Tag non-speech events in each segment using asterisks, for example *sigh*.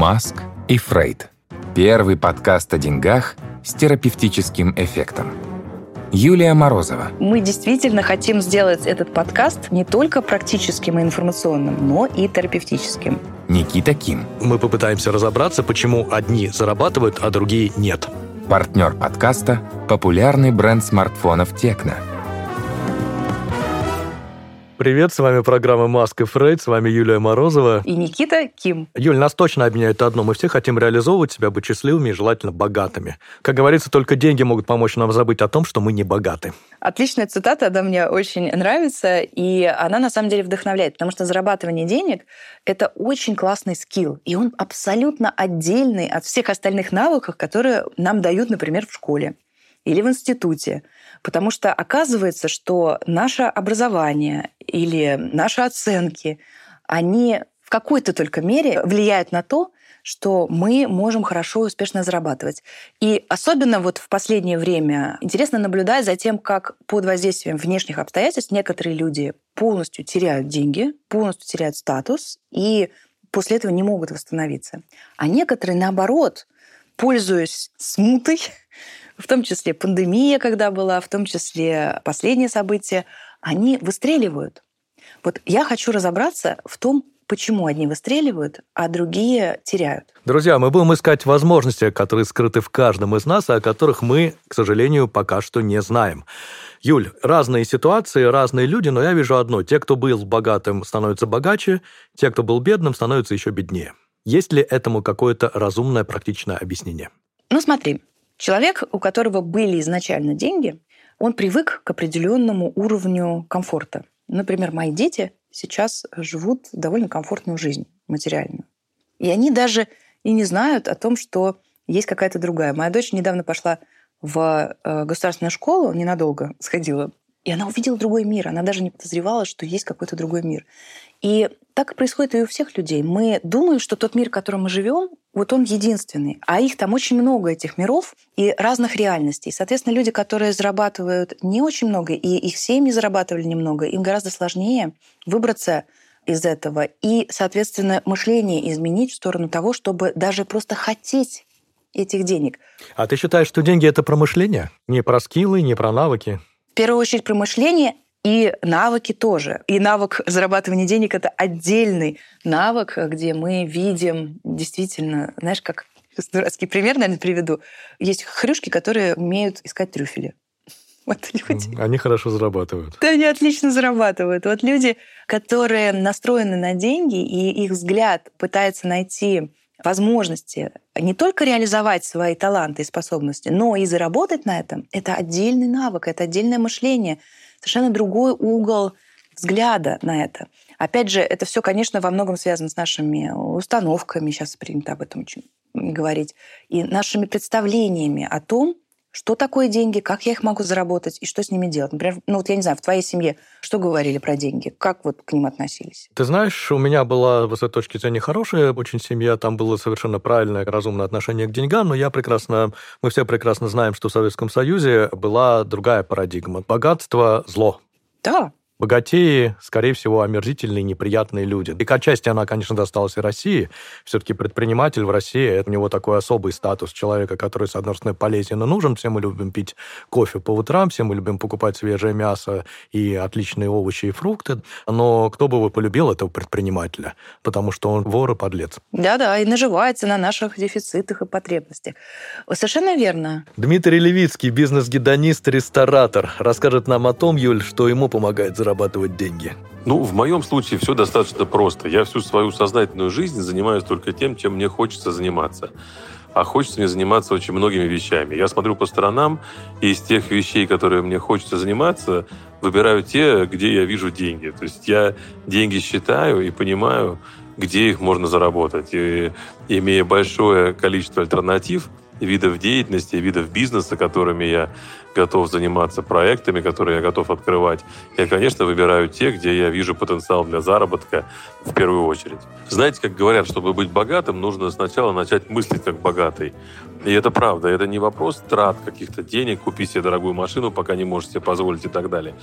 Маск и Фрейд. Первый подкаст о деньгах с терапевтическим эффектом. Юлия Морозова. Мы действительно хотим сделать этот подкаст не только практическим и информационным, но и терапевтическим. Никита Ким. Мы попытаемся разобраться, почему одни зарабатывают, а другие нет. Партнер подкаста – популярный бренд смартфонов «Текно». Привет, с вами программа «Маск и Фрейд», с вами Юлия Морозова. И Никита Ким. Юль, нас точно объединяет одно. Мы все хотим реализовывать себя, быть счастливыми и желательно богатыми. Как говорится, только деньги могут помочь нам забыть о том, что мы не богаты. Отличная цитата, она мне очень нравится, и она на самом деле вдохновляет, потому что зарабатывание денег — это очень классный скилл, и он абсолютно отдельный от всех остальных навыков, которые нам дают, например, в школе или в институте. Потому что оказывается, что наше образование или наши оценки, они в какой-то только мере влияют на то, что мы можем хорошо и успешно зарабатывать. И особенно вот в последнее время интересно наблюдать за тем, как под воздействием внешних обстоятельств некоторые люди полностью теряют деньги, полностью теряют статус и после этого не могут восстановиться. А некоторые, наоборот, пользуясь смутой, в том числе пандемия, когда была, в том числе последние события, они выстреливают. Вот я хочу разобраться в том, почему одни выстреливают, а другие теряют. Друзья, мы будем искать возможности, которые скрыты в каждом из нас, а о которых мы, к сожалению, пока что не знаем. Юль, разные ситуации, разные люди, но я вижу одно. Те, кто был богатым, становятся богаче, те, кто был бедным, становятся еще беднее. Есть ли этому какое-то разумное, практичное объяснение? Ну смотри, Человек, у которого были изначально деньги, он привык к определенному уровню комфорта. Например, мои дети сейчас живут довольно комфортную жизнь материальную. И они даже и не знают о том, что есть какая-то другая. Моя дочь недавно пошла в э, государственную школу, ненадолго сходила, и она увидела другой мир. Она даже не подозревала, что есть какой-то другой мир. И так происходит и у всех людей. Мы думаем, что тот мир, в котором мы живем, вот он единственный. А их там очень много, этих миров и разных реальностей. Соответственно, люди, которые зарабатывают не очень много, и их семьи зарабатывали немного, им гораздо сложнее выбраться из этого и, соответственно, мышление изменить в сторону того, чтобы даже просто хотеть этих денег. А ты считаешь, что деньги — это про мышление? Не про скиллы, не про навыки? В первую очередь про мышление и навыки тоже. И навык зарабатывания денег — это отдельный навык, где мы видим действительно, знаешь, как дурацкий пример, наверное, приведу. Есть хрюшки, которые умеют искать трюфели. *laughs* Вот люди. Они хорошо зарабатывают. Да, они отлично зарабатывают. Вот люди, которые настроены на деньги, и их взгляд пытается найти возможности не только реализовать свои таланты и способности, но и заработать на этом, это отдельный навык, это отдельное мышление — совершенно другой угол взгляда на это. Опять же, это все, конечно, во многом связано с нашими установками, сейчас принято об этом очень говорить, и нашими представлениями о том, что такое деньги, как я их могу заработать и что с ними делать. Например, ну вот я не знаю, в твоей семье что говорили про деньги? Как вот к ним относились? Ты знаешь, у меня была с этой точки зрения хорошая очень семья, там было совершенно правильное, разумное отношение к деньгам, но я прекрасно, мы все прекрасно знаем, что в Советском Союзе была другая парадигма. Богатство – зло. Да, Богатеи, скорее всего, омерзительные, неприятные люди. И к отчасти она, конечно, досталась и России. Все-таки предприниматель в России, это у него такой особый статус человека, который, с одной стороны, полезен и нужен. Все мы любим пить кофе по утрам, все мы любим покупать свежее мясо и отличные овощи и фрукты. Но кто бы вы полюбил этого предпринимателя? Потому что он вор и подлец. Да-да, и наживается на наших дефицитах и потребностях. Совершенно верно. Дмитрий Левицкий, бизнес-гедонист, ресторатор, расскажет нам о том, Юль, что ему помогает заработать зарабатывать деньги? Ну, в моем случае все достаточно просто. Я всю свою сознательную жизнь занимаюсь только тем, чем мне хочется заниматься. А хочется мне заниматься очень многими вещами. Я смотрю по сторонам, и из тех вещей, которые мне хочется заниматься, выбираю те, где я вижу деньги. То есть я деньги считаю и понимаю, где их можно заработать. И имея большое количество альтернатив, видов деятельности, видов бизнеса, которыми я готов заниматься проектами, которые я готов открывать. Я, конечно, выбираю те, где я вижу потенциал для заработка в первую очередь. Знаете, как говорят, чтобы быть богатым, нужно сначала начать мыслить как богатый. И это правда, это не вопрос трат каких-то денег, купи себе дорогую машину, пока не можешь себе позволить и так далее.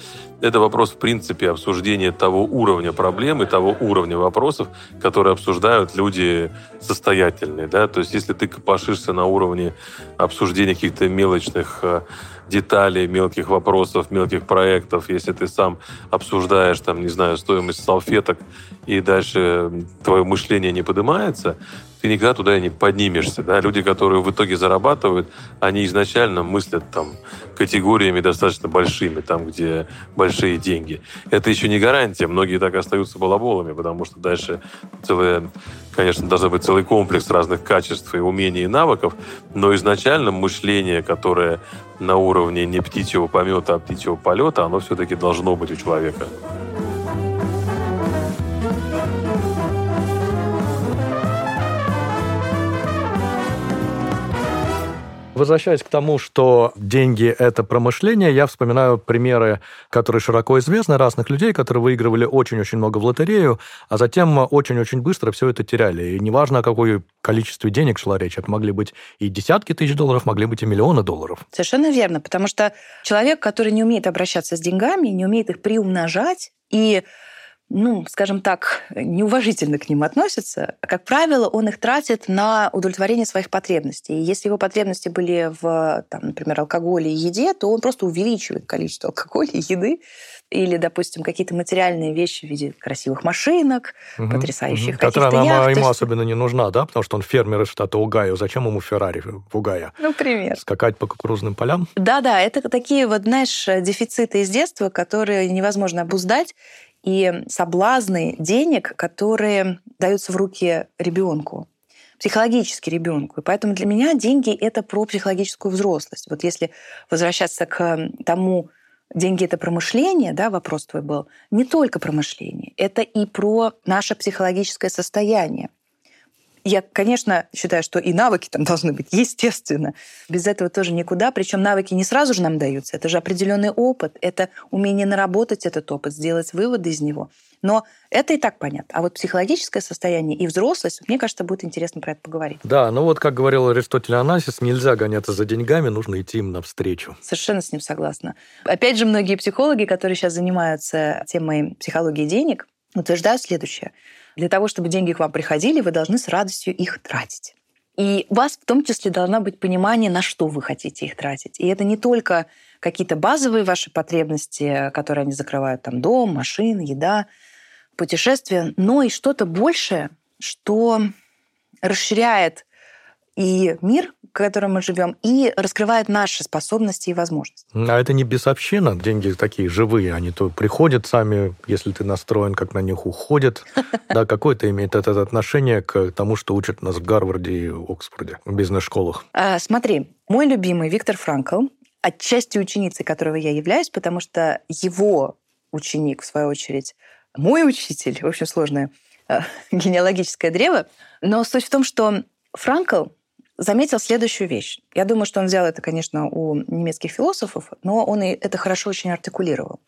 Это вопрос, в принципе, обсуждения того уровня проблем и того уровня вопросов, которые обсуждают люди состоятельные. Да? То есть, если ты копошишься на уровне обсуждения каких-то мелочных э, деталей, мелких вопросов, мелких проектов, если ты сам обсуждаешь, там, не знаю, стоимость салфеток, и дальше твое мышление не поднимается, ты никогда туда не поднимешься. Да? Люди, которые в итоге зарабатывают, они изначально мыслят там категориями достаточно большими, там, где большие деньги. Это еще не гарантия. Многие так остаются балаболами, потому что дальше целое, конечно, должен быть целый комплекс разных качеств и умений и навыков, но изначально мышление, которое на уровне не птичьего помета, а птичьего полета, оно все-таки должно быть у человека. Возвращаясь к тому, что деньги – это промышление, я вспоминаю примеры, которые широко известны, разных людей, которые выигрывали очень-очень много в лотерею, а затем очень-очень быстро все это теряли. И неважно, о какой количестве денег шла речь, это могли быть и десятки тысяч долларов, могли быть и миллионы долларов. Совершенно верно, потому что человек, который не умеет обращаться с деньгами, не умеет их приумножать и ну, скажем так, неуважительно к ним относится, как правило, он их тратит на удовлетворение своих потребностей. И если его потребности были в, там, например, алкоголе и еде, то он просто увеличивает количество алкоголя и еды, или, допустим, какие-то материальные вещи в виде красивых машинок, угу, потрясающих угу. Которая нам, яхт. ему есть... особенно не нужна, да? Потому что он фермер из штата Угайо. Зачем ему Феррари в Угайо? Ну, пример. Скакать по кукурузным полям? Да-да, это такие вот, знаешь, дефициты из детства, которые невозможно обуздать, и соблазны денег, которые даются в руки ребенку психологически ребенку. И поэтому для меня деньги это про психологическую взрослость. Вот если возвращаться к тому, деньги это про мышление, да, вопрос твой был, не только про мышление, это и про наше психологическое состояние. Я, конечно, считаю, что и навыки там *laughs* должны быть, естественно. Без этого тоже никуда. Причем навыки не сразу же нам даются. Это же определенный опыт, это умение наработать этот опыт, сделать выводы из него. Но это и так понятно. А вот психологическое состояние и взрослость, мне кажется, будет интересно про это поговорить. Да, ну вот как говорил Аристотель Анасис, нельзя гоняться за деньгами, нужно идти им навстречу. Совершенно с ним согласна. Опять же, многие психологи, которые сейчас занимаются темой психологии денег, утверждают следующее – для того, чтобы деньги к вам приходили, вы должны с радостью их тратить. И у вас в том числе должно быть понимание, на что вы хотите их тратить. И это не только какие-то базовые ваши потребности, которые они закрывают, там дом, машина, еда, путешествия, но и что-то большее, что расширяет и мир, в котором мы живем, и раскрывает наши способности и возможности. А это не бесобщина? Деньги такие живые, они то приходят сами, если ты настроен, как на них уходят. *laughs* Да, какое-то имеет это отношение к тому, что учат нас в Гарварде и Оксфорде, в бизнес-школах. А, смотри, мой любимый Виктор Франкл, отчасти ученицей которого я являюсь, потому что его ученик, в свою очередь, мой учитель, в общем, сложное э, *laughs* генеалогическое древо. Но суть в том, что Франкл заметил следующую вещь. Я думаю, что он взял это, конечно, у немецких философов, но он и это хорошо очень артикулировал.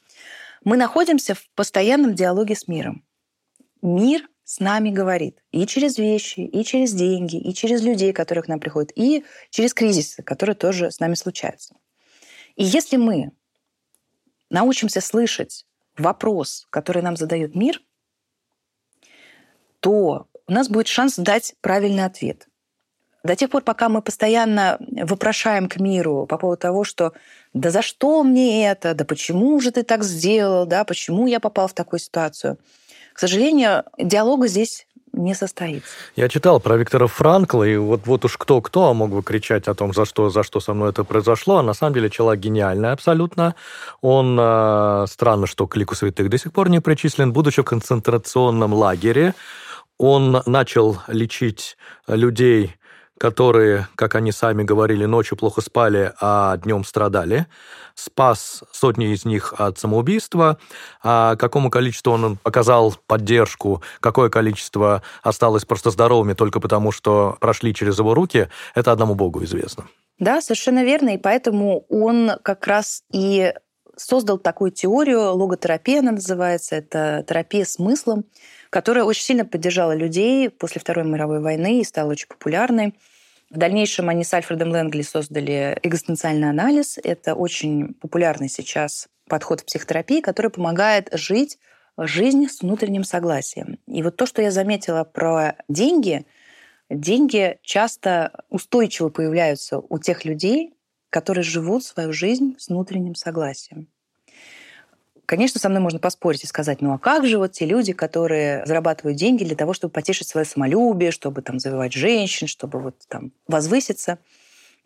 Мы находимся в постоянном диалоге с миром. Мир с нами говорит и через вещи, и через деньги, и через людей, которые к нам приходят, и через кризисы, которые тоже с нами случаются. И если мы научимся слышать вопрос, который нам задает мир, то у нас будет шанс дать правильный ответ. До тех пор, пока мы постоянно вопрошаем к миру по поводу того, что да за что мне это, да почему же ты так сделал, да почему я попал в такую ситуацию, к сожалению, диалога здесь не состоится. Я читал про Виктора Франкла, и вот, вот уж кто-кто мог бы кричать о том, за что, за что со мной это произошло. А на самом деле человек гениальный абсолютно. Он, э, странно, что к лику святых до сих пор не причислен, будучи в концентрационном лагере, он начал лечить людей которые, как они сами говорили, ночью плохо спали, а днем страдали. Спас сотни из них от самоубийства. А какому количеству он оказал поддержку, какое количество осталось просто здоровыми только потому, что прошли через его руки, это одному Богу известно. Да, совершенно верно. И поэтому он как раз и создал такую теорию, логотерапия она называется, это терапия смыслом, которая очень сильно поддержала людей после Второй мировой войны и стала очень популярной. В дальнейшем они с Альфредом Лэнгли создали экзистенциальный анализ. Это очень популярный сейчас подход в психотерапии, который помогает жить жизнь с внутренним согласием. И вот то, что я заметила про деньги, деньги часто устойчиво появляются у тех людей, которые живут свою жизнь с внутренним согласием. Конечно, со мной можно поспорить и сказать, ну а как же вот те люди, которые зарабатывают деньги для того, чтобы потешить свое самолюбие, чтобы там завоевать женщин, чтобы вот там возвыситься.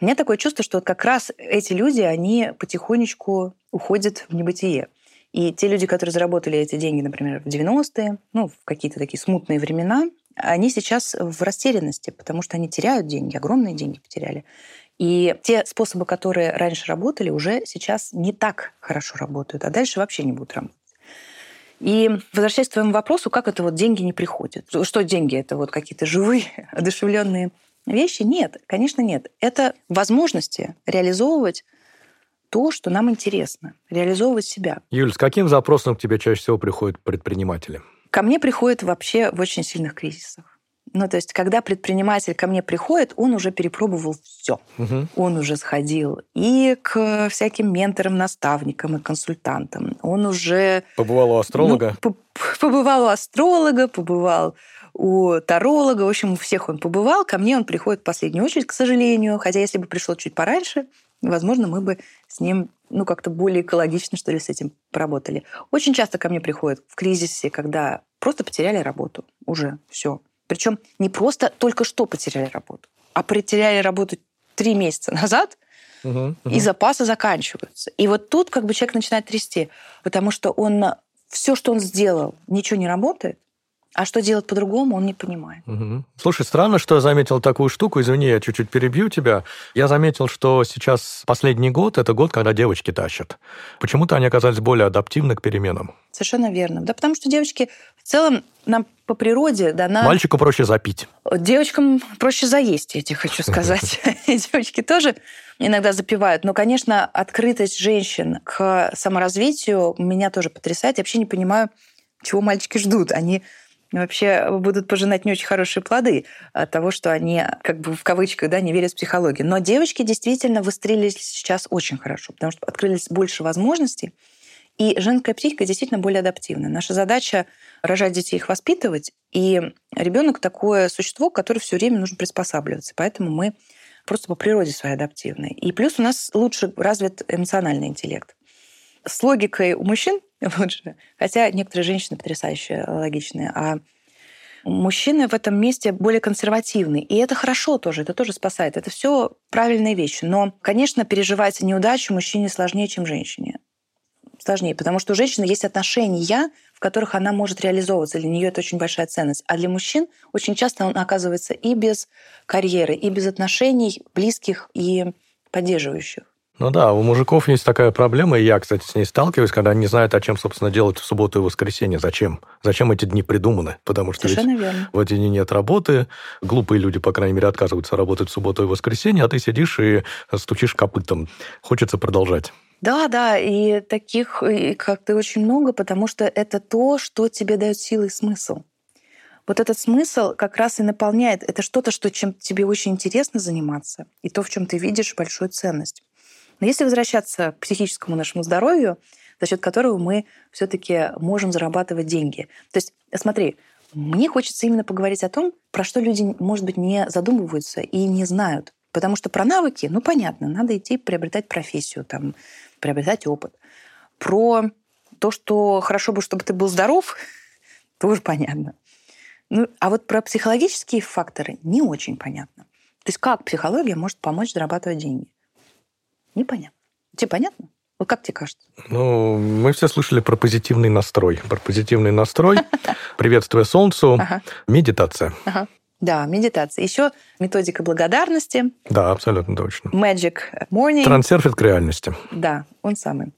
У меня такое чувство, что вот как раз эти люди, они потихонечку уходят в небытие. И те люди, которые заработали эти деньги, например, в 90-е, ну, в какие-то такие смутные времена, они сейчас в растерянности, потому что они теряют деньги, огромные деньги потеряли. И те способы, которые раньше работали, уже сейчас не так хорошо работают, а дальше вообще не будут работать. И возвращаясь к твоему вопросу, как это вот деньги не приходят? Что деньги? Это вот какие-то живые, *laughs* одушевленные вещи? Нет, конечно, нет. Это возможности реализовывать то, что нам интересно, реализовывать себя. Юль, с каким запросом к тебе чаще всего приходят предприниматели? Ко мне приходят вообще в очень сильных кризисах. Ну, то есть, когда предприниматель ко мне приходит, он уже перепробовал все. Угу. Он уже сходил и к всяким менторам, наставникам и консультантам. Он уже... Побывал у астролога? Ну, побывал у астролога, побывал у таролога. В общем, у всех он побывал. Ко мне он приходит в последнюю очередь, к сожалению. Хотя, если бы пришел чуть пораньше, возможно, мы бы с ним ну, как-то более экологично, что ли, с этим поработали. Очень часто ко мне приходят в кризисе, когда просто потеряли работу. Уже все причем не просто только что потеряли работу, а потеряли работу три месяца назад, угу, угу. и запасы заканчиваются. И вот тут как бы человек начинает трясти, потому что он все, что он сделал, ничего не работает, а что делать по-другому, он не понимает. Угу. Слушай, странно, что я заметил такую штуку. Извини, я чуть-чуть перебью тебя. Я заметил, что сейчас последний год – это год, когда девочки тащат. Почему-то они оказались более адаптивны к переменам. Совершенно верно. Да потому что девочки в целом нам по природе дана... Мальчику проще запить. Девочкам проще заесть, я тебе хочу *laughs* сказать. Девочки тоже иногда запивают. Но, конечно, открытость женщин к саморазвитию меня тоже потрясает. Я вообще не понимаю, чего мальчики ждут. Они вообще будут пожинать не очень хорошие плоды от того, что они, как бы в кавычках, да, не верят в психологию. Но девочки действительно выстрелились сейчас очень хорошо, потому что открылись больше возможностей, и женская психика действительно более адаптивна. Наша задача рожать детей, их воспитывать, и ребенок такое существо, которое все время нужно приспосабливаться. Поэтому мы просто по природе своей адаптивны. И плюс у нас лучше развит эмоциональный интеллект. С логикой у мужчин *laughs* лучше. Хотя некоторые женщины потрясающие, логичные. А мужчины в этом месте более консервативны. И это хорошо тоже, это тоже спасает. Это все правильные вещи. Но, конечно, переживать неудачу мужчине сложнее, чем женщине. Сложнее, потому что у женщины есть отношения, в которых она может реализовываться. Для нее это очень большая ценность. А для мужчин очень часто он оказывается и без карьеры, и без отношений близких и поддерживающих. Ну да, у мужиков есть такая проблема, и я, кстати, с ней сталкиваюсь, когда они не знают, о чем, собственно, делать в субботу и воскресенье. Зачем? Зачем эти дни придуманы? Потому что Совершенно верно. в эти дни нет работы, глупые люди, по крайней мере, отказываются работать в субботу и воскресенье, а ты сидишь и стучишь копытом. Хочется продолжать. Да, да, и таких, как ты, очень много, потому что это то, что тебе дает силы и смысл. Вот этот смысл как раз и наполняет. Это что-то, что чем тебе очень интересно заниматься, и то, в чем ты видишь большую ценность. Но если возвращаться к психическому нашему здоровью, за счет которого мы все-таки можем зарабатывать деньги. То есть, смотри, мне хочется именно поговорить о том, про что люди, может быть, не задумываются и не знают. Потому что про навыки, ну, понятно, надо идти приобретать профессию, там, приобретать опыт. Про то, что хорошо бы, чтобы ты был здоров, *laughs* тоже понятно. Ну, а вот про психологические факторы не очень понятно. То есть как психология может помочь зарабатывать деньги? Непонятно. Тебе понятно? Вот как тебе кажется? Ну, мы все слышали про позитивный настрой. Про позитивный настрой, *laughs* приветствие солнцу, медитация. Да, медитация. Еще методика благодарности. Да, абсолютно точно. Magic Morning. Трансерфит к реальности. Да, он самый.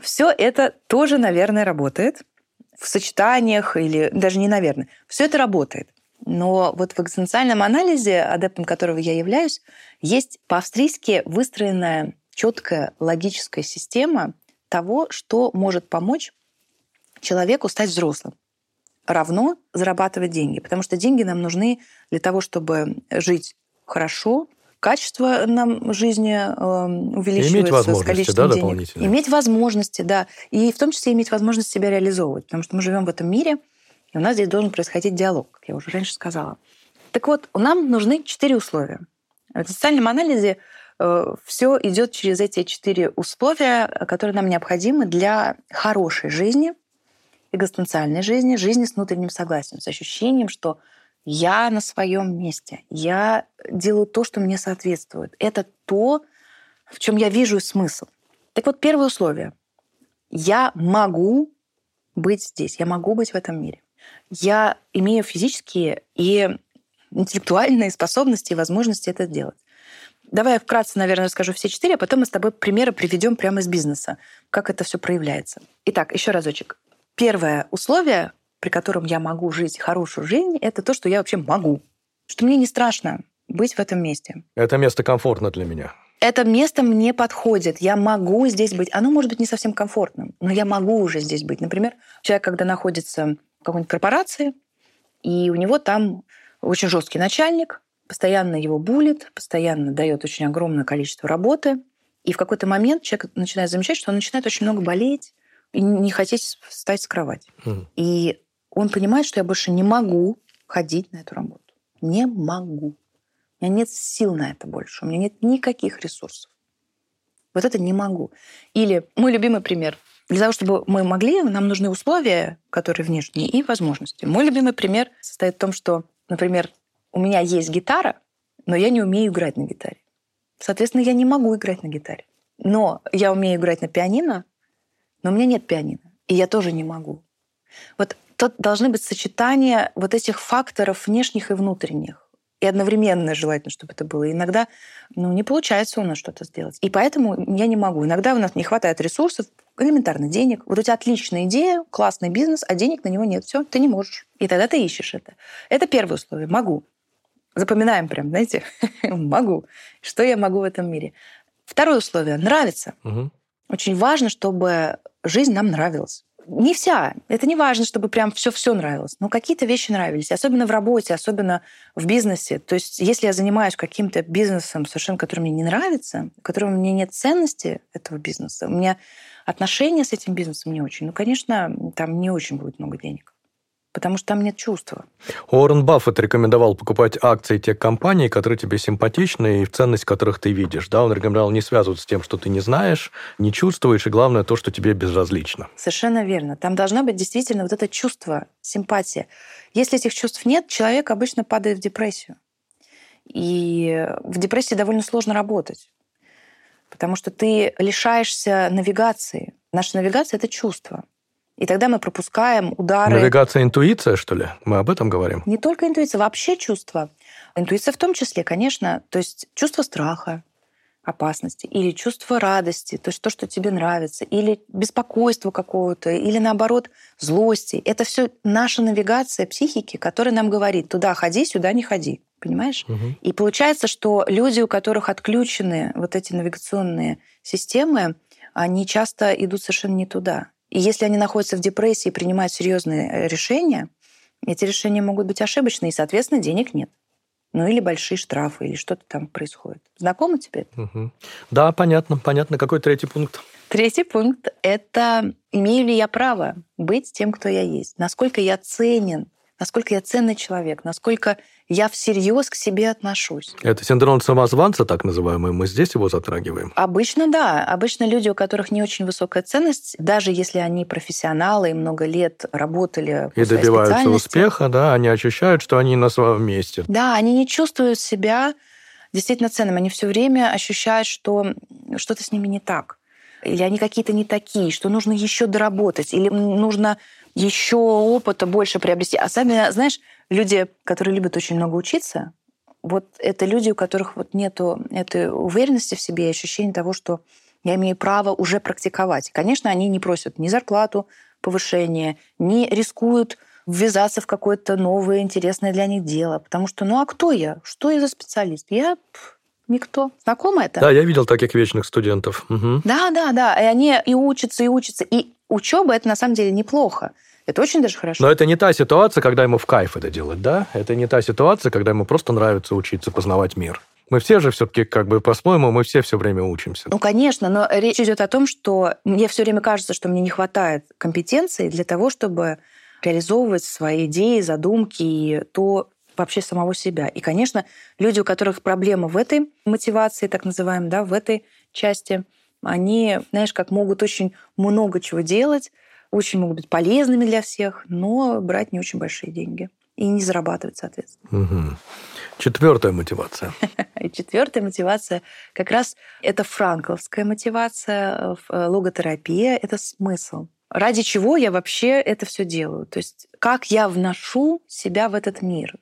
Все это тоже, наверное, работает в сочетаниях или даже не наверное. Все это работает. Но вот в экзистенциальном анализе, адептом которого я являюсь, есть по-австрийски выстроенная четкая логическая система того, что может помочь человеку стать взрослым. Равно зарабатывать деньги. Потому что деньги нам нужны для того, чтобы жить хорошо, качество нам жизни э, увеличивается иметь возможности, с количеством да, денег. Иметь возможности, да. И в том числе иметь возможность себя реализовывать. Потому что мы живем в этом мире, и у нас здесь должен происходить диалог, как я уже раньше сказала. Так вот, нам нужны четыре условия. В социальном анализе все идет через эти четыре условия, которые нам необходимы для хорошей жизни, экзистенциальной жизни, жизни с внутренним согласием, с ощущением, что я на своем месте, я делаю то, что мне соответствует. Это то, в чем я вижу смысл. Так вот, первое условие. Я могу быть здесь, я могу быть в этом мире. Я имею физические и интеллектуальные способности и возможности это делать. Давай я вкратце, наверное, расскажу все четыре, а потом мы с тобой примеры приведем прямо из бизнеса, как это все проявляется. Итак, еще разочек. Первое условие, при котором я могу жить хорошую жизнь, это то, что я вообще могу. Что мне не страшно быть в этом месте. Это место комфортно для меня. Это место мне подходит. Я могу здесь быть. Оно может быть не совсем комфортным, но я могу уже здесь быть. Например, человек, когда находится в какой-нибудь корпорации, и у него там очень жесткий начальник, постоянно его булит, постоянно дает очень огромное количество работы. И в какой-то момент человек начинает замечать, что он начинает очень много болеть и не хотеть встать с кровати. Mm. И он понимает, что я больше не могу ходить на эту работу. Не могу. У меня нет сил на это больше. У меня нет никаких ресурсов. Вот это не могу. Или мой любимый пример. Для того, чтобы мы могли, нам нужны условия, которые внешние, и возможности. Мой любимый пример состоит в том, что Например, у меня есть гитара, но я не умею играть на гитаре. Соответственно, я не могу играть на гитаре. Но я умею играть на пианино, но у меня нет пианино. И я тоже не могу. Вот тут должны быть сочетания вот этих факторов внешних и внутренних. И одновременно желательно, чтобы это было. Иногда ну, не получается у нас что-то сделать. И поэтому я не могу. Иногда у нас не хватает ресурсов, элементарно денег. Вот у тебя отличная идея, классный бизнес, а денег на него нет. Все, ты не можешь. И тогда ты ищешь это. Это первое условие. Могу. Запоминаем прям, знаете, *laughs* могу. Что я могу в этом мире? Второе условие. Нравится. Угу. Очень важно, чтобы жизнь нам нравилась не вся. Это не важно, чтобы прям все-все нравилось. Но какие-то вещи нравились. Особенно в работе, особенно в бизнесе. То есть если я занимаюсь каким-то бизнесом, совершенно который мне не нравится, в котором мне нет ценности этого бизнеса, у меня отношения с этим бизнесом не очень, ну, конечно, там не очень будет много денег потому что там нет чувства. Уоррен Баффет рекомендовал покупать акции тех компаний, которые тебе симпатичны и в ценность которых ты видишь. Да, он рекомендовал не связываться с тем, что ты не знаешь, не чувствуешь, и главное то, что тебе безразлично. Совершенно верно. Там должна быть действительно вот это чувство, симпатия. Если этих чувств нет, человек обычно падает в депрессию. И в депрессии довольно сложно работать, потому что ты лишаешься навигации. Наша навигация — это чувство. И тогда мы пропускаем удары. Навигация, интуиция, что ли? Мы об этом говорим? Не только интуиция, вообще чувство. Интуиция в том числе, конечно. То есть чувство страха, опасности, или чувство радости, то есть то, что тебе нравится, или беспокойство какого-то, или наоборот злости. Это все наша навигация психики, которая нам говорит, туда ходи, сюда не ходи. Понимаешь? Угу. И получается, что люди, у которых отключены вот эти навигационные системы, они часто идут совершенно не туда. И если они находятся в депрессии и принимают серьезные э, решения, эти решения могут быть ошибочные, и, соответственно, денег нет. Ну или большие штрафы, или что-то там происходит. Знакомо тебе Угу. Да, понятно, понятно. Какой третий пункт? Третий пункт — это имею ли я право быть тем, кто я есть? Насколько я ценен насколько я ценный человек, насколько я всерьез к себе отношусь. Это синдром самозванца, так называемый, мы здесь его затрагиваем? Обычно да. Обычно люди, у которых не очень высокая ценность, даже если они профессионалы и много лет работали И добиваются успеха, да, они ощущают, что они на своем месте. Да, они не чувствуют себя действительно ценным. Они все время ощущают, что что-то с ними не так. Или они какие-то не такие, что нужно еще доработать, или нужно еще опыта больше приобрести. А сами, знаешь, люди, которые любят очень много учиться, вот это люди, у которых вот нету этой уверенности в себе и ощущения того, что я имею право уже практиковать. Конечно, они не просят ни зарплату, повышение, не рискуют ввязаться в какое-то новое, интересное для них дело. Потому что, ну а кто я? Что я за специалист? Я никто. Знакомо это? Да, я видел таких вечных студентов. Угу. Да, да, да. И они и учатся, и учатся. И учеба это на самом деле неплохо. Это очень даже хорошо. Но это не та ситуация, когда ему в кайф это делать, да? Это не та ситуация, когда ему просто нравится учиться познавать мир. Мы все же все-таки, как бы по-своему, мы все все время учимся. Ну, конечно, но речь идет о том, что мне все время кажется, что мне не хватает компетенций для того, чтобы реализовывать свои идеи, задумки и то вообще самого себя. И, конечно, люди, у которых проблема в этой мотивации, так называемой, да, в этой части, они, знаешь, как могут очень много чего делать, очень могут быть полезными для всех, но брать не очень большие деньги и не зарабатывать, соответственно. Угу. Четвертая мотивация. *laughs* И четвертая мотивация как раз это франкловская мотивация, э, логотерапия, это смысл. Ради чего я вообще это все делаю? То есть как я вношу себя в этот мир?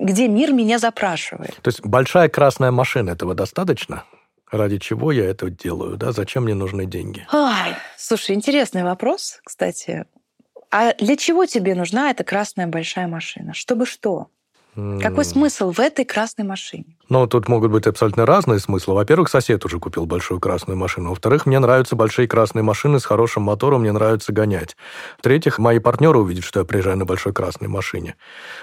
Где мир меня запрашивает? То есть большая красная машина этого достаточно? Ради чего я это делаю, да? Зачем мне нужны деньги? Ай, слушай, интересный вопрос, кстати. А для чего тебе нужна эта красная большая машина? Чтобы что? Какой смысл в этой красной машине? Ну, тут могут быть абсолютно разные смыслы. Во-первых, сосед уже купил большую красную машину. Во-вторых, мне нравятся большие красные машины с хорошим мотором, мне нравится гонять. В-третьих, мои партнеры увидят, что я приезжаю на большой красной машине.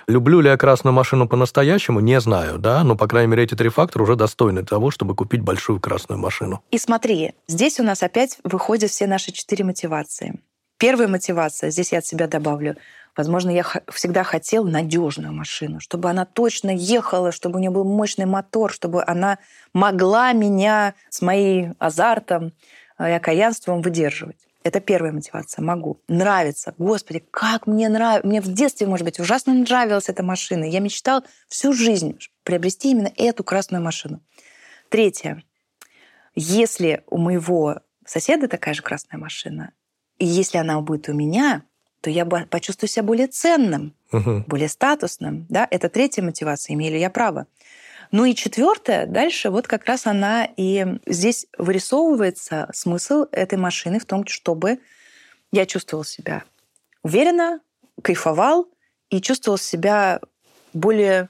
Люблю ли я красную машину по-настоящему, не знаю, да, но, по крайней мере, эти три фактора уже достойны того, чтобы купить большую красную машину. И смотри, здесь у нас опять выходят все наши четыре мотивации. Первая мотивация, здесь я от себя добавлю, Возможно, я всегда хотел надежную машину, чтобы она точно ехала, чтобы у нее был мощный мотор, чтобы она могла меня с моим азартом э, и окаянством выдерживать. Это первая мотивация. Могу. Нравится. Господи, как мне нравится. Мне в детстве, может быть, ужасно нравилась эта машина. Я мечтал всю жизнь приобрести именно эту красную машину. Третье. Если у моего соседа такая же красная машина, и если она будет у меня, то я почувствую себя более ценным, угу. более статусным. Да? Это третья мотивация, имею ли я право. Ну и четвертое, дальше вот как раз она и здесь вырисовывается смысл этой машины в том, чтобы я чувствовал себя уверенно, кайфовал и чувствовал себя более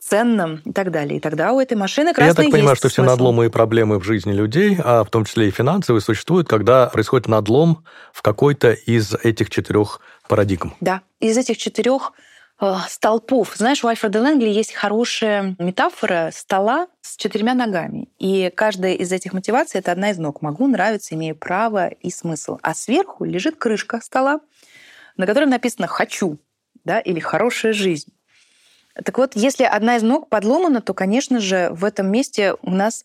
ценным и так далее. И тогда у этой машины красный Я так понимаю, что смысл. все надломы и проблемы в жизни людей, а в том числе и финансовые, существуют, когда происходит надлом в какой-то из этих четырех парадигм. Да, из этих четырех э, столпов. Знаешь, у Альфреда Лэнгли есть хорошая метафора стола с четырьмя ногами. И каждая из этих мотиваций — это одна из ног. Могу, нравится, имею право и смысл. А сверху лежит крышка стола, на которой написано «хочу» да, или «хорошая жизнь». Так вот, если одна из ног подломана, то, конечно же, в этом месте у нас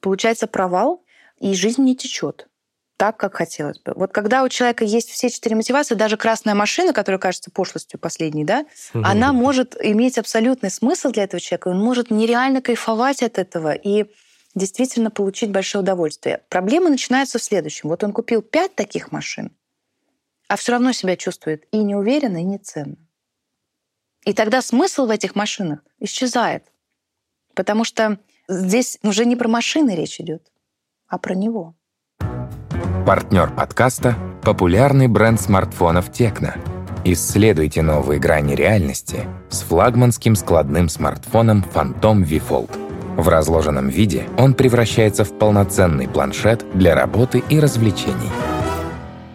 получается провал, и жизнь не течет так, как хотелось бы. Вот когда у человека есть все четыре мотивации, даже красная машина, которая кажется пошлостью последней, да, угу. она может иметь абсолютный смысл для этого человека, он может нереально кайфовать от этого и действительно получить большое удовольствие. Проблема начинается в следующем. Вот он купил пять таких машин, а все равно себя чувствует и неуверенно, и неценно. И тогда смысл в этих машинах исчезает. Потому что здесь уже не про машины речь идет, а про него. Партнер подкаста – популярный бренд смартфонов Текно. Исследуйте новые грани реальности с флагманским складным смартфоном Phantom V Fold. В разложенном виде он превращается в полноценный планшет для работы и развлечений.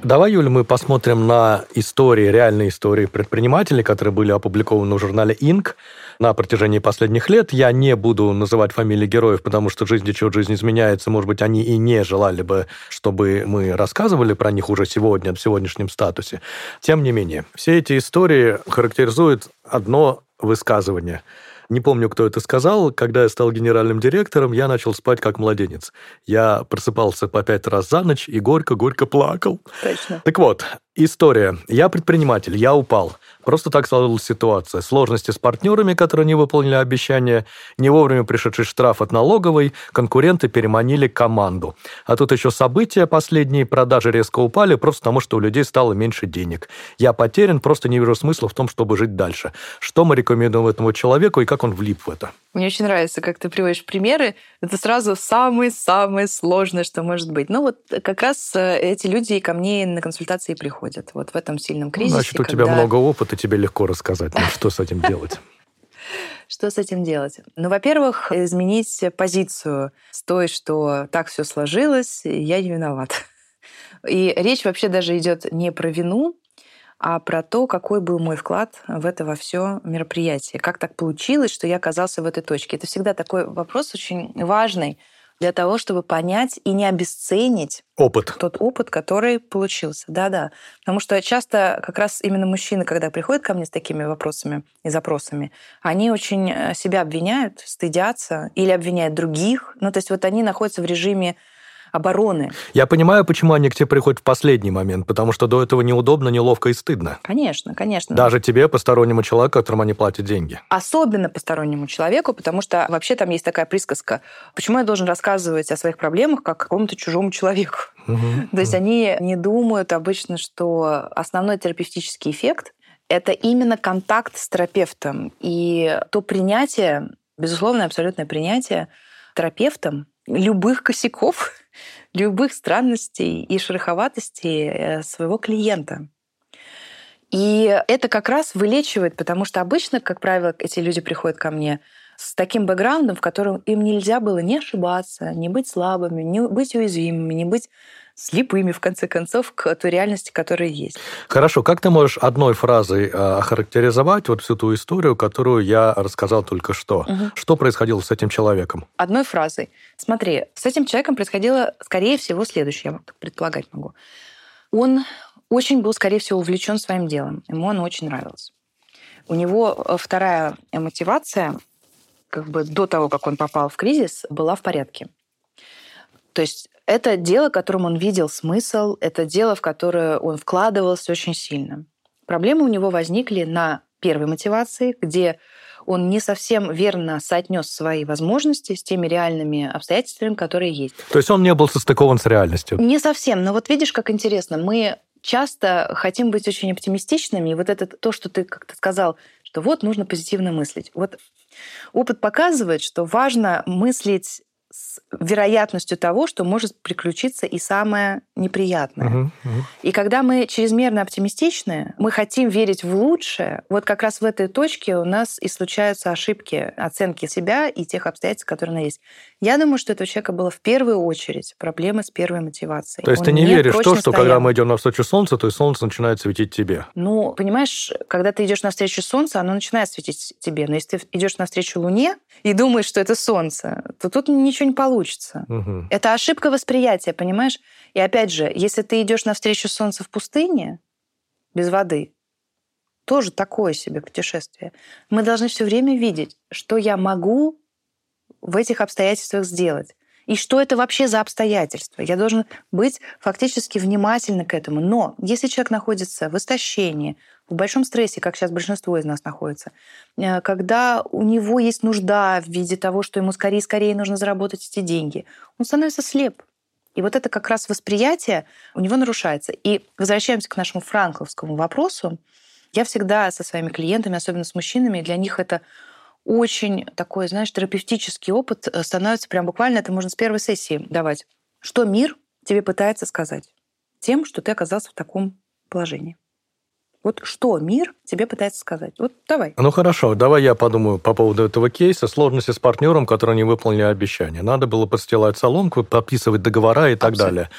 Давай, Юля, мы посмотрим на истории, реальные истории предпринимателей, которые были опубликованы в журнале Inc. на протяжении последних лет. Я не буду называть фамилии героев, потому что жизнь течет, жизнь изменяется. Может быть, они и не желали бы, чтобы мы рассказывали про них уже сегодня, в сегодняшнем статусе. Тем не менее, все эти истории характеризуют одно высказывание – не помню, кто это сказал. Когда я стал генеральным директором, я начал спать как младенец. Я просыпался по пять раз за ночь и горько-горько плакал. Точно. Так вот, история. Я предприниматель, я упал. Просто так сложилась ситуация. Сложности с партнерами, которые не выполнили обещания, не вовремя пришедший штраф от налоговой, конкуренты переманили команду. А тут еще события последние, продажи резко упали просто потому, что у людей стало меньше денег. Я потерян, просто не вижу смысла в том, чтобы жить дальше. Что мы рекомендуем этому человеку и как он влип в это? Мне очень нравится, как ты приводишь примеры. Это сразу самое-самое сложное, что может быть. Ну вот как раз э, эти люди ко мне на консультации приходят. Вот в этом сильном кризисе. Значит, у когда... тебя много опыта, тебе легко рассказать. Ну, что с этим делать? *laughs* Что с этим делать? Ну, во-первых, изменить позицию с той, что так все сложилось, я не виноват. *laughs* И речь вообще даже идет не про вину, а про то, какой был мой вклад в это во все мероприятие. Как так получилось, что я оказался в этой точке? Это всегда такой вопрос очень важный для того, чтобы понять и не обесценить опыт. тот опыт, который получился. Да-да. Потому что часто как раз именно мужчины, когда приходят ко мне с такими вопросами и запросами, они очень э, себя обвиняют, стыдятся или обвиняют других. Ну, то есть вот они находятся в режиме обороны. Я понимаю, почему они к тебе приходят в последний момент, потому что до этого неудобно, неловко и стыдно. Конечно, конечно. Даже тебе, постороннему человеку, которому они платят деньги. Особенно постороннему человеку, потому что вообще там есть такая присказка. Почему я должен рассказывать о своих проблемах как какому-то чужому человеку? Угу, *laughs* То есть они не думают обычно, что основной терапевтический эффект это именно контакт с терапевтом и то принятие, безусловно, абсолютное принятие терапевтом любых косяков, любых странностей и шероховатостей э, своего клиента. И это как раз вылечивает, потому что обычно, как правило, эти люди приходят ко мне с таким бэкграундом, в котором им нельзя было не ошибаться, не быть слабыми, не быть уязвимыми, не быть слепыми, в конце концов, к той реальности, которая есть. Хорошо, как ты можешь одной фразой э, охарактеризовать вот всю ту историю, которую я рассказал только что? Угу. Что происходило с этим человеком? Одной фразой. Смотри, с этим человеком происходило, скорее всего, следующее, я предполагать могу. Он очень был, скорее всего, увлечен своим делом. Ему оно очень нравилось. У него э, вторая мотивация, как бы до того, как он попал в кризис, была в порядке. То есть это дело, которым он видел смысл, это дело, в которое он вкладывался очень сильно. Проблемы у него возникли на первой мотивации, где он не совсем верно соотнес свои возможности с теми реальными обстоятельствами, которые есть. То есть он не был состыкован с реальностью? Не совсем. Но вот видишь, как интересно. Мы часто хотим быть очень оптимистичными, и вот это то, что ты как-то сказал, что вот нужно позитивно мыслить. Вот опыт показывает, что важно мыслить с вероятностью того, что может приключиться и самое неприятное. Uh-huh, uh-huh. И когда мы чрезмерно оптимистичны, мы хотим верить в лучшее, вот как раз в этой точке у нас и случаются ошибки оценки себя и тех обстоятельств, которые у нас есть. Я думаю, что у этого человека было в первую очередь проблемы с первой мотивацией. То есть Он ты не веришь в то, что стоял. когда мы идем навстречу солнцу, то и солнце начинает светить тебе? Ну, понимаешь, когда ты идешь навстречу солнцу, оно начинает светить тебе. Но если ты идешь навстречу луне и думаешь, что это солнце, то тут ничего ничего не получится. Угу. Это ошибка восприятия, понимаешь? И опять же, если ты идешь навстречу солнцу в пустыне, без воды, тоже такое себе путешествие. Мы должны все время видеть, что я могу в этих обстоятельствах сделать. И что это вообще за обстоятельства? Я должен быть фактически внимательны к этому. Но если человек находится в истощении, в большом стрессе, как сейчас большинство из нас находится, э, когда у него есть нужда в виде того, что ему скорее-скорее нужно заработать эти деньги, он становится слеп. И вот это как раз восприятие у него нарушается. И возвращаемся к нашему франкловскому вопросу. Я всегда со своими клиентами, особенно с мужчинами, для них это очень такой, знаешь, терапевтический опыт э, становится прям буквально, это можно с первой сессии давать. Что мир тебе пытается сказать тем, что ты оказался в таком положении? Вот что мир тебе пытается сказать? Вот давай. Ну хорошо, давай я подумаю по поводу этого кейса. Сложности с партнером, который не выполнили обещания. Надо было подстилать салонку, подписывать договора и так Абсолютно. далее.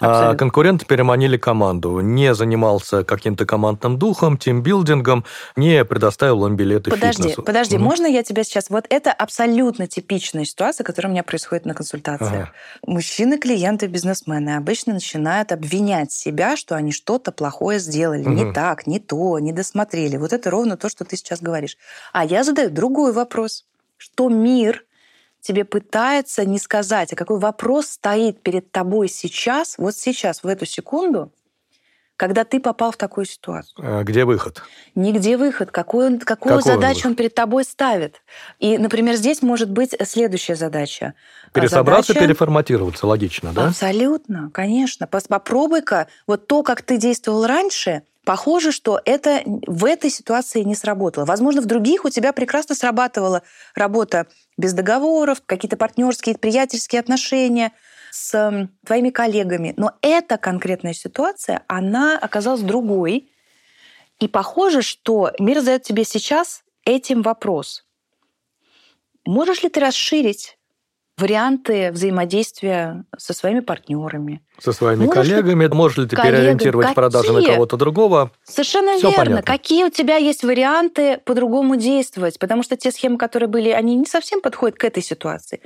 Абсолютно. А конкуренты переманили команду. Не занимался каким-то командным духом, тимбилдингом, не предоставил им билеты подожди, фитнесу. Подожди, угу. можно я тебя сейчас... Вот это абсолютно типичная ситуация, которая у меня происходит на консультациях. Ага. Мужчины, клиенты, бизнесмены обычно начинают обвинять себя, что они что-то плохое сделали, угу. не так, не то, не досмотрели. Вот это ровно то, что ты сейчас говоришь. А я задаю другой вопрос. Что мир тебе пытается не сказать, а какой вопрос стоит перед тобой сейчас, вот сейчас, в эту секунду, когда ты попал в такую ситуацию. А где выход? Нигде выход. Какую, какую Какой задачу он, он перед тобой ставит? И, например, здесь может быть следующая задача. Пересобраться, задача... переформатироваться, логично, да? Абсолютно, конечно. Попробуй-ка вот то, как ты действовал раньше, Похоже, что это в этой ситуации не сработало. Возможно, в других у тебя прекрасно срабатывала работа без договоров, какие-то партнерские, приятельские отношения с твоими коллегами. Но эта конкретная ситуация, она оказалась другой. И похоже, что мир задает тебе сейчас этим вопрос. Можешь ли ты расширить варианты взаимодействия со своими партнерами. Со своими можешь коллегами. Ли... Можешь ли ты коллегам, переориентировать какие? продажи на кого-то другого? Совершенно Все верно. Понятно. Какие у тебя есть варианты по-другому действовать? Потому что те схемы, которые были, они не совсем подходят к этой ситуации.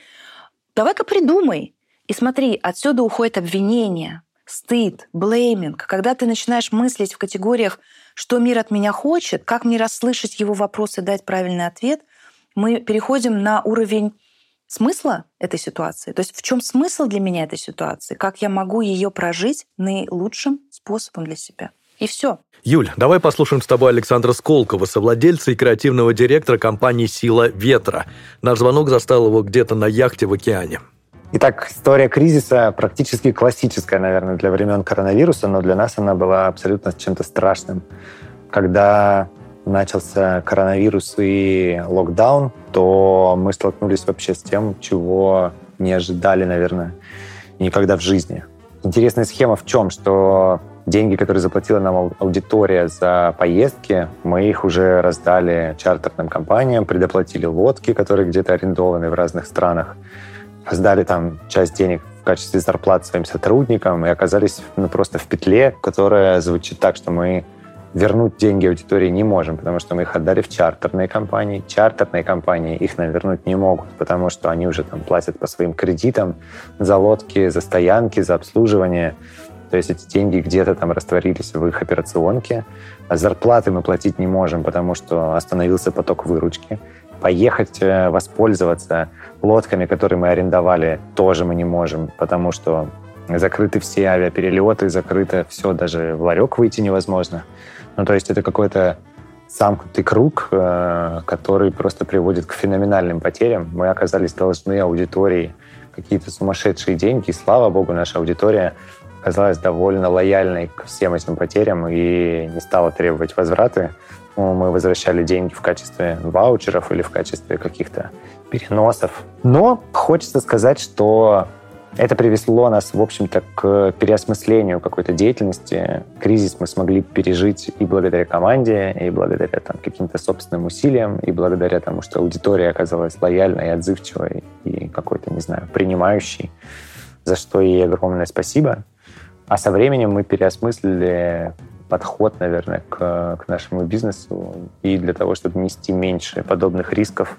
Давай-ка придумай. И смотри, отсюда уходит обвинение, стыд, блейминг. Когда ты начинаешь мыслить в категориях, что мир от меня хочет, как мне расслышать его вопросы, дать правильный ответ, мы переходим на уровень смысла этой ситуации. То есть в чем смысл для меня этой ситуации? Как я могу ее прожить наилучшим способом для себя? И все. Юль, давай послушаем с тобой Александра Сколкова, совладельца и креативного директора компании «Сила ветра». Наш звонок застал его где-то на яхте в океане. Итак, история кризиса практически классическая, наверное, для времен коронавируса, но для нас она была абсолютно чем-то страшным. Когда начался коронавирус и локдаун, то мы столкнулись вообще с тем, чего не ожидали, наверное, никогда в жизни. Интересная схема в чем, что деньги, которые заплатила нам аудитория за поездки, мы их уже раздали чартерным компаниям, предоплатили лодки, которые где-то арендованы в разных странах, раздали там часть денег в качестве зарплат своим сотрудникам и оказались ну, просто в петле, которая звучит так, что мы вернуть деньги аудитории не можем, потому что мы их отдали в чартерные компании. Чартерные компании их нам вернуть не могут, потому что они уже там платят по своим кредитам за лодки, за стоянки, за обслуживание. То есть эти деньги где-то там растворились в их операционке. А зарплаты мы платить не можем, потому что остановился поток выручки. Поехать э, воспользоваться лодками, которые мы арендовали, тоже мы не можем, потому что закрыты все авиаперелеты, закрыто все, даже в ларек выйти невозможно. Ну, то есть это какой-то замкнутый круг, э, который просто приводит к феноменальным потерям. Мы оказались должны аудитории какие-то сумасшедшие деньги. И, слава богу, наша аудитория оказалась довольно лояльной к всем этим потерям и не стала требовать возвраты. Ну, мы возвращали деньги в качестве ваучеров или в качестве каких-то переносов. Но хочется сказать, что это привело нас, в общем-то, к переосмыслению какой-то деятельности. Кризис мы смогли пережить и благодаря команде, и благодаря там, каким-то собственным усилиям, и благодаря тому, что аудитория оказалась лояльной, отзывчивой и какой-то, не знаю, принимающей, за что ей огромное спасибо. А со временем мы переосмыслили подход, наверное, к, к нашему бизнесу. И для того, чтобы нести меньше подобных рисков,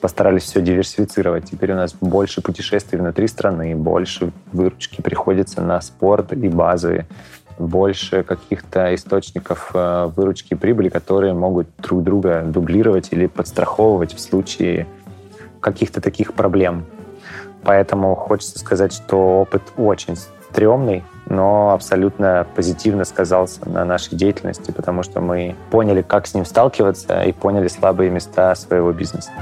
постарались все диверсифицировать. Теперь у нас больше путешествий внутри страны, больше выручки приходится на спорт и базы, больше каких-то источников э, выручки и прибыли, которые могут друг друга дублировать или подстраховывать в случае каких-то таких проблем. Поэтому хочется сказать, что опыт очень стрёмный, но абсолютно позитивно сказался на нашей деятельности, потому что мы поняли, как с ним сталкиваться и поняли слабые места своего бизнеса.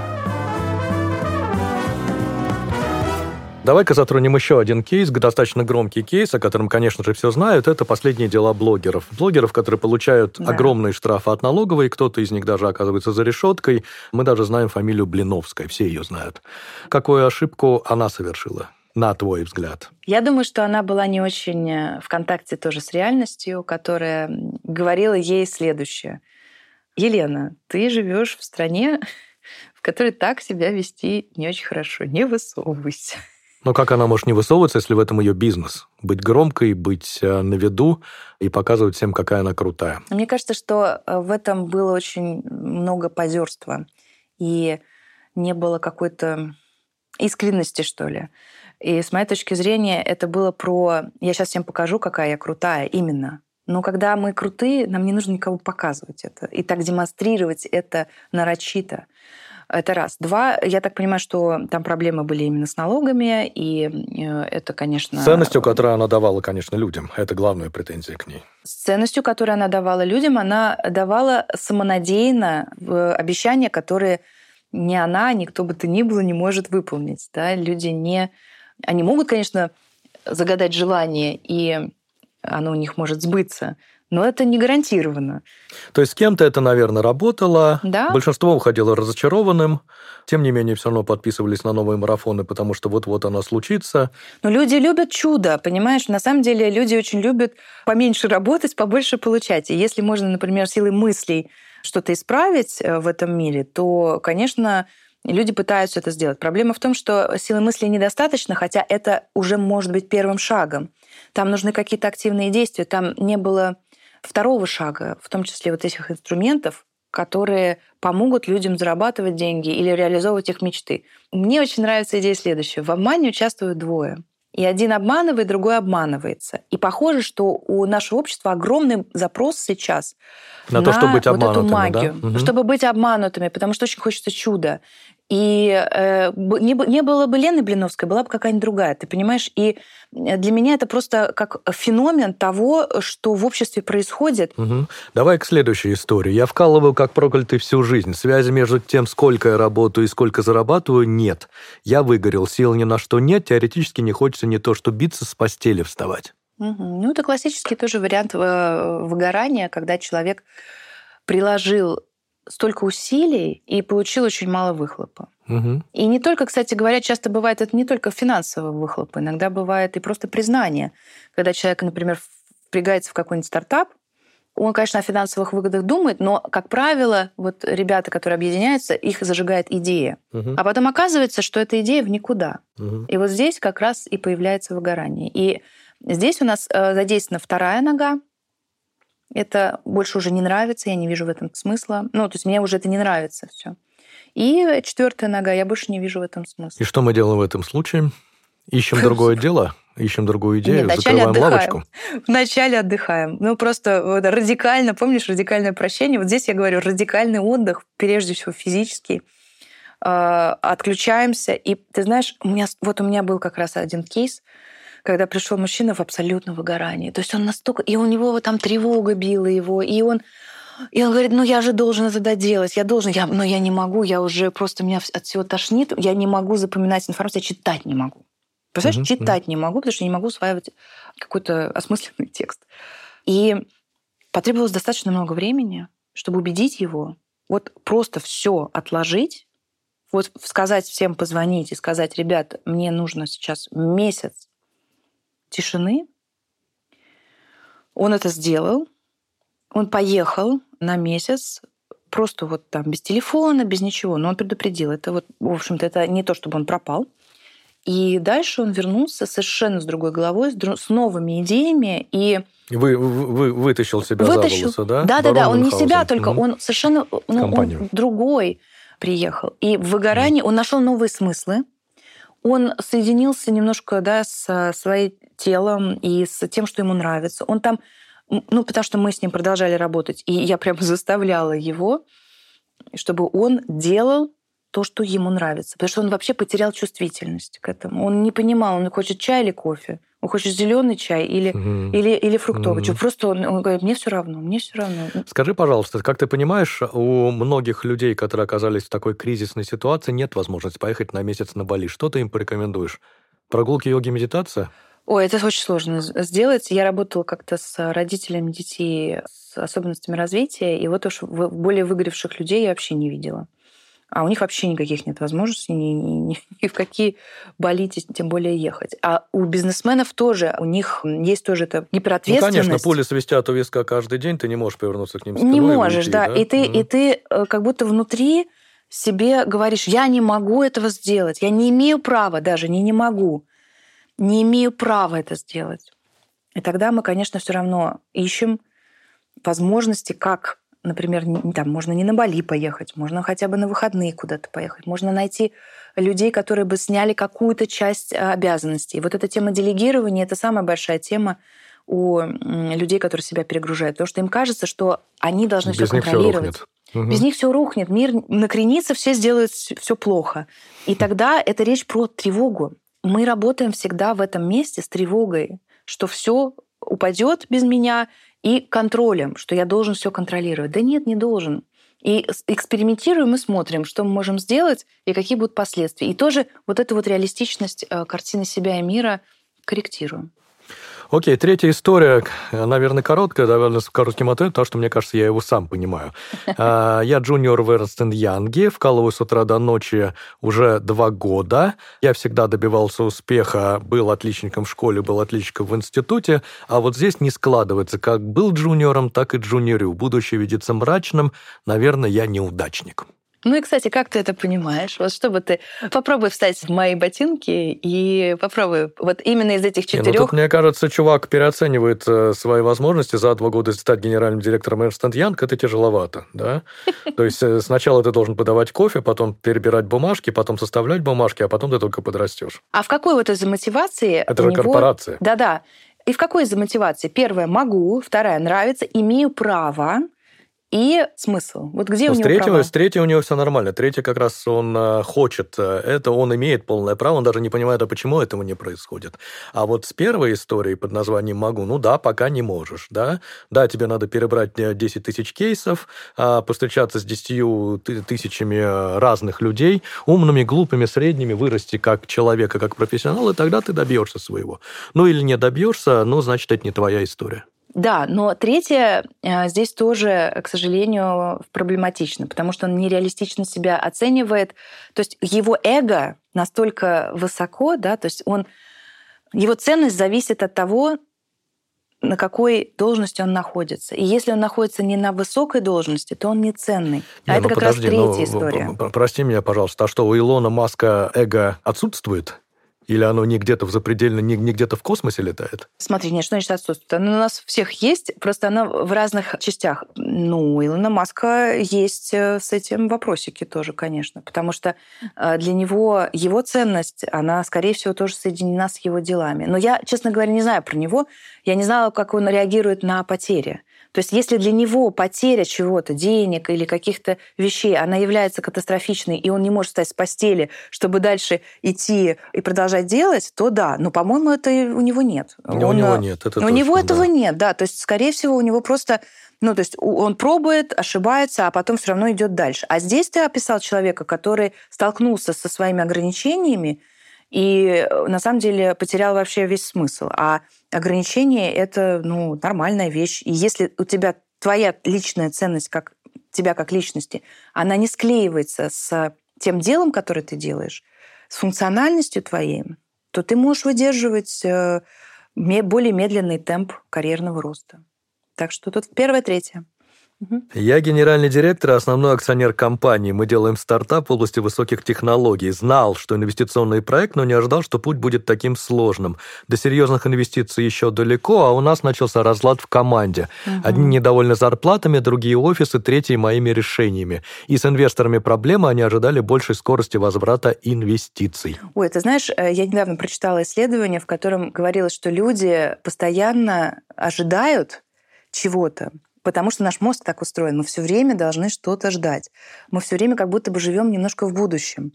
Давай-ка затронем еще один кейс, достаточно громкий кейс, о котором, конечно же, все знают. Это последние дела блогеров. Блогеров, которые получают да. огромные штрафы от налоговой, кто-то из них даже оказывается за решеткой. Мы даже знаем фамилию Блиновская, все ее знают. Какую ошибку она совершила? На твой взгляд? Я думаю, что она была не очень э, в контакте тоже с реальностью, которая говорила ей следующее. Елена, ты живешь в стране, *laughs* в которой так себя вести не очень хорошо. Не высовывайся. Но как она может не высовываться, если в этом ее бизнес? Быть громкой, быть э, на виду и показывать всем, какая она крутая. Мне кажется, что э, в этом было очень много позерства. И не было какой-то искренности, что ли. И с моей точки зрения это было про... Я сейчас всем покажу, какая я крутая именно. Но когда мы крутые, нам не нужно никого показывать это. И так демонстрировать это нарочито. Это раз. Два, я так понимаю, что там проблемы были именно с налогами, и э, это, конечно... С ценностью, которую она давала, конечно, людям. Это главная претензия к ней. С ценностью, которую она давала людям, она давала самонадеянно обещания, которые ни она, ни кто бы то ни было не может выполнить. Да? Люди не они могут, конечно, загадать желание, и оно у них может сбыться, но это не гарантированно. То есть с кем-то это, наверное, работало. Да. Большинство уходило разочарованным. Тем не менее, все равно подписывались на новые марафоны, потому что вот-вот она случится. Но люди любят чудо, понимаешь? На самом деле люди очень любят поменьше работать, побольше получать. И если можно, например, силой мыслей что-то исправить э, в этом мире, то, конечно, люди пытаются это сделать. Проблема в том, что силы мысли недостаточно, хотя это уже может быть первым шагом. Там нужны какие-то активные действия. Там не было второго шага, в том числе вот этих инструментов, которые помогут людям зарабатывать деньги или реализовывать их мечты. Мне очень нравится идея следующая. В обмане участвуют двое. И один обманывает, другой обманывается. И похоже, что у нашего общества огромный запрос сейчас на, на то, чтобы быть вот эту магию, да? Угу. чтобы быть обманутыми, потому что очень хочется чуда. И э, не, не было бы Лены Блиновской, была бы какая-нибудь другая, ты понимаешь? И для меня это просто как феномен того, что в обществе происходит. Угу. Давай к следующей истории. Я вкалываю как проклятый всю жизнь. Связи между тем, сколько я работаю и сколько зарабатываю, нет. Я выгорел, сил ни на что нет, теоретически не хочется не то что биться, с постели вставать. Угу. Ну, это классический тоже вариант э, выгорания, когда человек приложил столько усилий и получил очень мало выхлопа. Угу. И не только, кстати говоря, часто бывает это не только финансовый выхлоп, иногда бывает и просто признание. Когда человек, например, впрягается в какой-нибудь стартап, он, конечно, о финансовых выгодах думает, но, как правило, вот ребята, которые объединяются, их зажигает идея. Угу. А потом оказывается, что эта идея в никуда. Угу. И вот здесь как раз и появляется выгорание. И здесь у нас э, задействована вторая нога, это больше уже не нравится, я не вижу в этом смысла. Ну, то есть мне уже это не нравится все. И четвертая нога, я больше не вижу в этом смысла. И что мы делаем в этом случае? Ищем другое дело? Ищем другую идею? Нет, закрываем отдыхаем. лавочку? Вначале отдыхаем. Ну, просто вот, радикально, помнишь, радикальное прощение? Вот здесь я говорю, радикальный отдых, прежде всего физический. Э, отключаемся. И ты знаешь, у меня, вот у меня был как раз один кейс, когда пришел мужчина в абсолютном выгорании. То есть он настолько... И у него там тревога била его, и он... И он говорит, ну я же должен это доделать, я должен, я, но я не могу, я уже просто меня от всего тошнит, я не могу запоминать информацию, я читать не могу. Представляешь, Мгм, читать не могу, потому что не могу усваивать какой-то осмысленный текст. И потребовалось достаточно много времени, чтобы убедить его вот просто все отложить, вот сказать всем, позвонить и сказать, ребят, мне нужно сейчас месяц тишины. Он это сделал. Он поехал на месяц, просто вот там без телефона, без ничего. Но он предупредил. Это вот, в общем-то, это не то, чтобы он пропал. И дальше он вернулся совершенно с другой головой, с, новыми идеями. И Вы, вы, вы- вытащил себя вытащил. за волосы, да? Да, да, да. Он не себя только, Мгм. он совершенно ну, он другой приехал. И в выгорании он нашел новые смыслы. Он соединился немножко да, со своим телом и с тем, что ему нравится. Он там, ну, потому что мы с ним продолжали работать, и я прямо *laughs* заставляла его, чтобы он делал то, что ему нравится. Потому что он вообще потерял чувствительность к этому. Он не понимал, он хочет чай или кофе. Он хочет зеленый чай или, Мгм. или, или фруктовый. Мгм. чай. Просто он, он говорит, мне все равно, мне все равно. Скажи, пожалуйста, как ты понимаешь, у многих людей, которые оказались в такой кризисной ситуации, нет возможности поехать на месяц на Бали. Что ты им порекомендуешь? Прогулки, йоги, медитация? Ой, это очень сложно сделать. Я работала как-то с родителями детей с особенностями развития, и вот уж более выгоревших людей я вообще не видела. А у них вообще никаких нет возможностей ни, ни- ни- *laughs* ни в какие болеть, и тем более ехать. А у бизнесменов тоже, у них есть тоже Ну, гиперответственность. конечно, пули свистят у виска каждый день, ты не можешь повернуться к ним спиной Не и можешь, уйти, да. И ты, Мгм. и ты э, как будто внутри себе говоришь, я не могу этого сделать, я не имею права даже, не не могу, не имею права это сделать. И тогда мы, конечно, все равно ищем возможности, как, например, там, можно не на Бали поехать, можно хотя бы на выходные куда-то поехать, можно найти людей, которые бы сняли какую-то часть э, обязанностей. Вот эта тема делегирования – это самая большая тема у людей, которые себя перегружают, потому что им кажется, что они должны все Без все контролировать. рухнет. Мгм. Без них все рухнет, мир накренится, все сделают все плохо. И тогда это речь про тревогу. Мы работаем всегда в этом месте с тревогой, что все упадет без меня и контролем, что я должен все контролировать. Да нет, не должен. И экспериментируем и смотрим, что мы можем сделать и какие будут последствия. И тоже вот эту вот реалистичность э, картины себя и мира корректируем. Окей, третья история, наверное, короткая, довольно с коротким ответом, потому что, мне кажется, я его сам понимаю. *laughs* А, я джуниор в Эрнст Янге, вкалываю с утра до ночи уже два года. Я всегда добивался успеха, был отличником в школе, был отличником в институте, а вот здесь не складывается. Как был джуниором, так и джуниорю. Будущее видится мрачным. Наверное, я неудачник. Ну и, кстати, как ты это понимаешь? Вот чтобы ты... Попробуй встать в мои ботинки и попробуй вот именно из этих четырех... Не, ну, тут, мне кажется, чувак переоценивает э, свои возможности за два года стать генеральным директором Эрнст Янг. Это тяжеловато, да? *laughs* То есть э, сначала ты должен подавать кофе, потом перебирать бумажки, потом составлять бумажки, а потом ты только подрастешь. А в какой вот из мотивации... Это же него... корпорация. Да-да. И в какой из мотивации? Первое – могу, вторая – нравится, имею право, и смысл. Вот где ну, у него третьего, права? С третьего у него все нормально. Третий как раз он э, хочет э, это, он имеет полное право, он даже не понимает, а почему этого не происходит. А вот с первой историей под названием «могу», ну да, пока не можешь, да. Да, тебе надо перебрать 10 э, тысяч кейсов, а, постречаться с 10 тысячами разных людей, умными, глупыми, средними, вырасти как человека, как профессионал, и тогда ты добьешься своего. Ну или не добьешься, ну, значит, это не твоя история. Да, но третье э, здесь тоже, к сожалению, проблематично, потому что он нереалистично себя оценивает. То есть его эго настолько высоко, да, то есть он, его ценность зависит от того, на какой должности он находится. И если он находится не на высокой должности, то он не ценный. А не, это ну, как подожди, раз третья ну, история. Прости меня, пожалуйста, а что, у Илона Маска эго отсутствует? Или оно не где-то в запредельно, не, не где-то в космосе летает? Смотри, нет, что значит отсутствует? Оно у нас всех есть, просто оно в разных частях. Ну, у Илона Маска есть э, с этим вопросики тоже, конечно, потому что э, для него его ценность, она, скорее всего, тоже соединена с его делами. Но я, честно говоря, не знаю про него. Я не знала, как он реагирует на потери. То есть если для него потеря чего-то, денег или каких-то вещей, она является катастрофичной, и он не может встать с постели, чтобы дальше идти и продолжать делать, то да. Но, по-моему, это у него нет. Он, у него нет. Это у точно, него этого да. нет, да. То есть, скорее всего, у него просто ну, то есть он пробует, ошибается, а потом все равно идет дальше. А здесь ты описал человека, который столкнулся со своими ограничениями и на самом деле потерял вообще весь смысл. А ограничения — это ну, нормальная вещь. И если у тебя твоя личная ценность как тебя как личности, она не склеивается с тем делом, которое ты делаешь, с функциональностью твоей, то ты можешь выдерживать э, более медленный темп карьерного роста. Так что тут первое, третье. Я генеральный директор и основной акционер компании. Мы делаем стартап в области высоких технологий. Знал, что инвестиционный проект, но не ожидал, что путь будет таким сложным. До серьезных инвестиций еще далеко, а у нас начался разлад в команде. Угу. Одни недовольны зарплатами, другие офисы, третьи моими решениями. И с инвесторами проблемы, они ожидали большей скорости возврата инвестиций. Ой, ты знаешь, э, я недавно прочитала исследование, в котором говорилось, что люди постоянно ожидают чего-то, потому что наш мозг так устроен. Мы все время должны что-то ждать. Мы все время как будто бы живем немножко в будущем.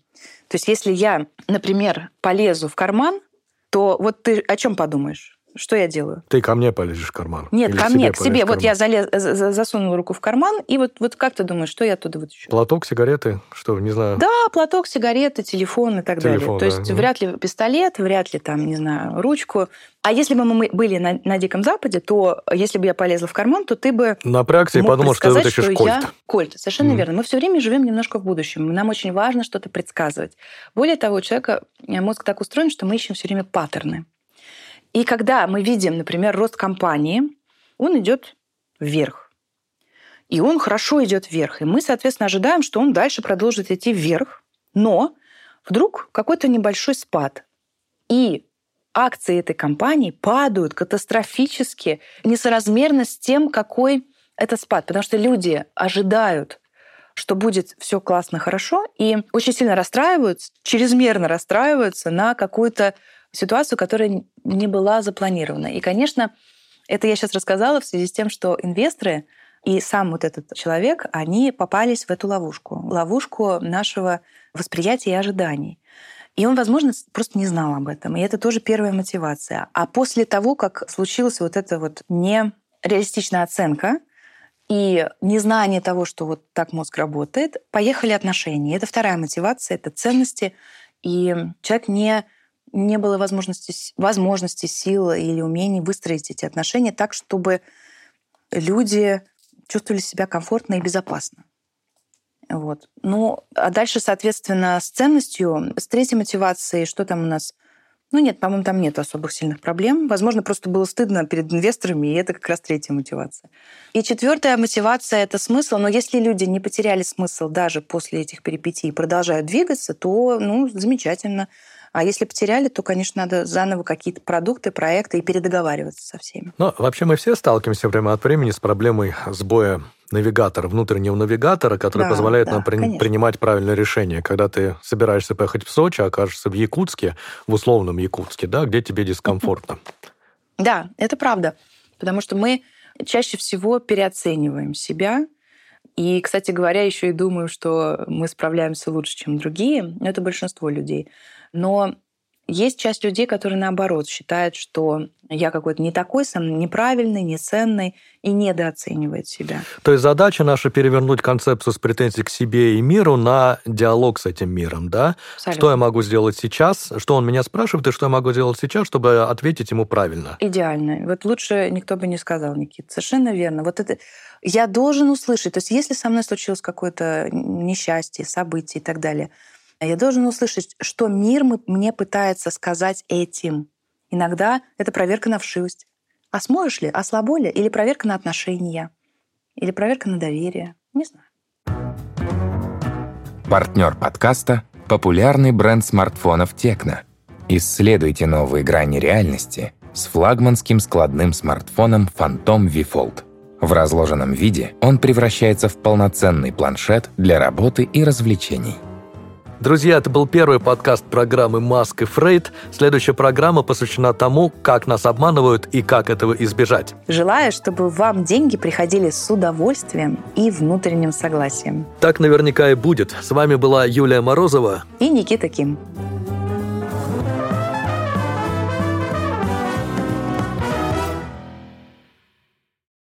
То есть если я, например, полезу в карман, то вот ты о чем подумаешь? Что я делаю? Ты ко мне полезешь в карман? Нет, Или ко мне, к себе. Вот я залез, засунула руку в карман, и вот, вот как ты думаешь, что я оттуда вытащу? Платок, сигареты, что, не знаю. Да, платок, сигареты, телефон и так телефон, далее. То есть вряд ли пистолет, вряд ли там, не знаю, ручку. А если бы мы были на, на Диком Западе, то если бы я полезла в карман, то ты бы Напрягся и подумал, что ты вытащишь что кольт. Я... Кольт, совершенно mm. верно. Мы все время живем немножко в будущем. Нам очень важно что-то предсказывать. Более того, у человека э, мозг так устроен, что мы ищем все время паттерны. И когда мы видим, например, рост компании, он идет вверх. И он хорошо идет вверх. И мы, соответственно, ожидаем, что он дальше продолжит идти вверх. Но вдруг какой-то небольшой спад. И акции этой компании падают катастрофически, несоразмерно с тем, какой это спад. Потому что люди ожидают, что будет все классно, хорошо, и очень сильно расстраиваются, чрезмерно расстраиваются на какую-то ситуацию, которая не была запланирована. И, конечно, это я сейчас рассказала в связи с тем, что инвесторы и сам вот этот человек, они попались в эту ловушку, ловушку нашего восприятия и ожиданий. И он, возможно, просто не знал об этом. И это тоже первая мотивация. А после того, как случилась вот эта вот нереалистичная оценка и незнание того, что вот так мозг работает, поехали отношения. Это вторая мотивация, это ценности. И человек не не было возможности, возможности, силы или умений выстроить эти отношения так, чтобы люди чувствовали себя комфортно и безопасно. Вот. Ну, а дальше, соответственно, с ценностью, с третьей мотивацией, что там у нас? Ну нет, по-моему, там нет особых сильных проблем. Возможно, просто было стыдно перед инвесторами, и это как раз третья мотивация. И четвертая мотивация — это смысл. Но если люди не потеряли смысл даже после этих перипетий и продолжают двигаться, то, ну, замечательно. А если потеряли, то, конечно, надо заново какие-то продукты, проекты и передоговариваться со всеми. Ну, вообще мы все сталкиваемся время от времени с проблемой сбоя навигатора, внутреннего навигатора, который да, позволяет да, нам при, принимать правильное решение. Когда ты собираешься поехать в Сочи, окажешься в Якутске, в условном Якутске, да, где тебе дискомфортно. Да, это правда. Потому что мы чаще всего переоцениваем себя. И, кстати говоря, еще и думаю, что мы справляемся лучше, чем другие. Это большинство людей. Но есть часть людей, которые наоборот считают, что я какой-то не такой, сам неправильный, неценный и недооценивает себя. То есть задача наша перевернуть концепцию с претензий к себе и миру на диалог с этим миром, да? Абсолютно. Что я могу сделать сейчас, что он меня спрашивает, и что я могу сделать сейчас, чтобы ответить ему правильно. Идеально. Вот лучше никто бы не сказал, Никит. Совершенно верно. Вот это я должен услышать. То есть если со мной случилось какое-то несчастье, событие и так далее – я должен услышать, что мир мне пытается сказать этим. Иногда это проверка на вшивость. А сможешь ли, а слабо ли? Или проверка на отношения? Или проверка на доверие? Не знаю. Партнер подкаста – популярный бренд смартфонов Текно. Исследуйте новые грани реальности с флагманским складным смартфоном Phantom V Fold. В разложенном виде он превращается в полноценный планшет для работы и развлечений. Друзья, это был первый подкаст программы «Маск и Фрейд». Следующая программа посвящена тому, как нас обманывают и как этого избежать. Желаю, чтобы вам деньги приходили с удовольствием и внутренним согласием. Так наверняка и будет. С вами была Юлия Морозова и Никита Ким.